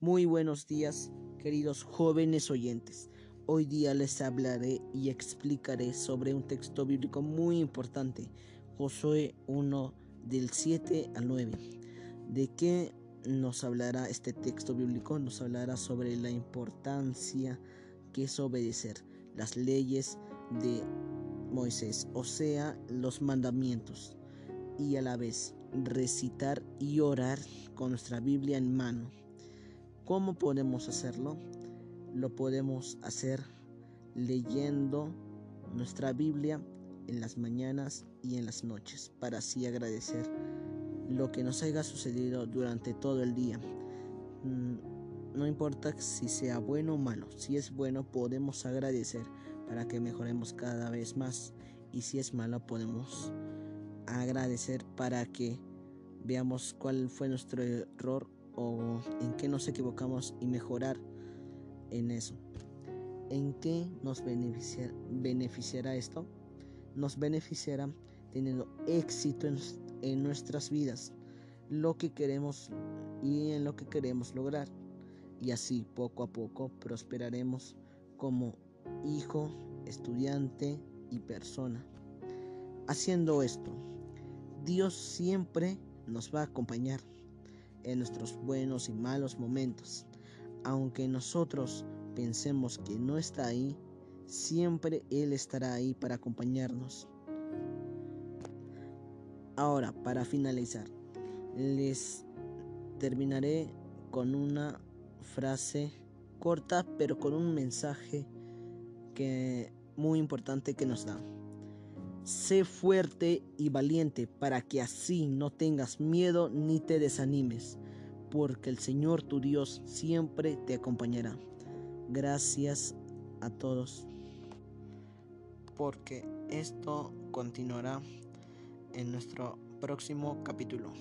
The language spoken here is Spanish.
Muy buenos días, queridos jóvenes oyentes. Hoy día les hablaré y explicaré sobre un texto bíblico muy importante, Josué 1 del 7 al 9. ¿De qué nos hablará este texto bíblico? Nos hablará sobre la importancia que es obedecer las leyes de Moisés, o sea, los mandamientos, y a la vez recitar y orar con nuestra Biblia en mano. ¿Cómo podemos hacerlo? Lo podemos hacer leyendo nuestra Biblia en las mañanas y en las noches para así agradecer lo que nos haya sucedido durante todo el día. Mm, no importa si sea bueno o malo, si es bueno podemos agradecer para que mejoremos cada vez más y si es malo podemos agradecer para que veamos cuál fue nuestro error o en qué nos equivocamos y mejorar en eso. ¿En qué nos beneficiará esto? Nos beneficiará teniendo éxito en, en nuestras vidas, lo que queremos y en lo que queremos lograr. Y así poco a poco prosperaremos como hijo, estudiante y persona. Haciendo esto, Dios siempre nos va a acompañar en nuestros buenos y malos momentos. Aunque nosotros pensemos que no está ahí, siempre Él estará ahí para acompañarnos. Ahora, para finalizar, les terminaré con una frase corta pero con un mensaje que muy importante que nos da. Sé fuerte y valiente para que así no tengas miedo ni te desanimes, porque el Señor tu Dios siempre te acompañará. Gracias a todos, porque esto continuará en nuestro próximo capítulo.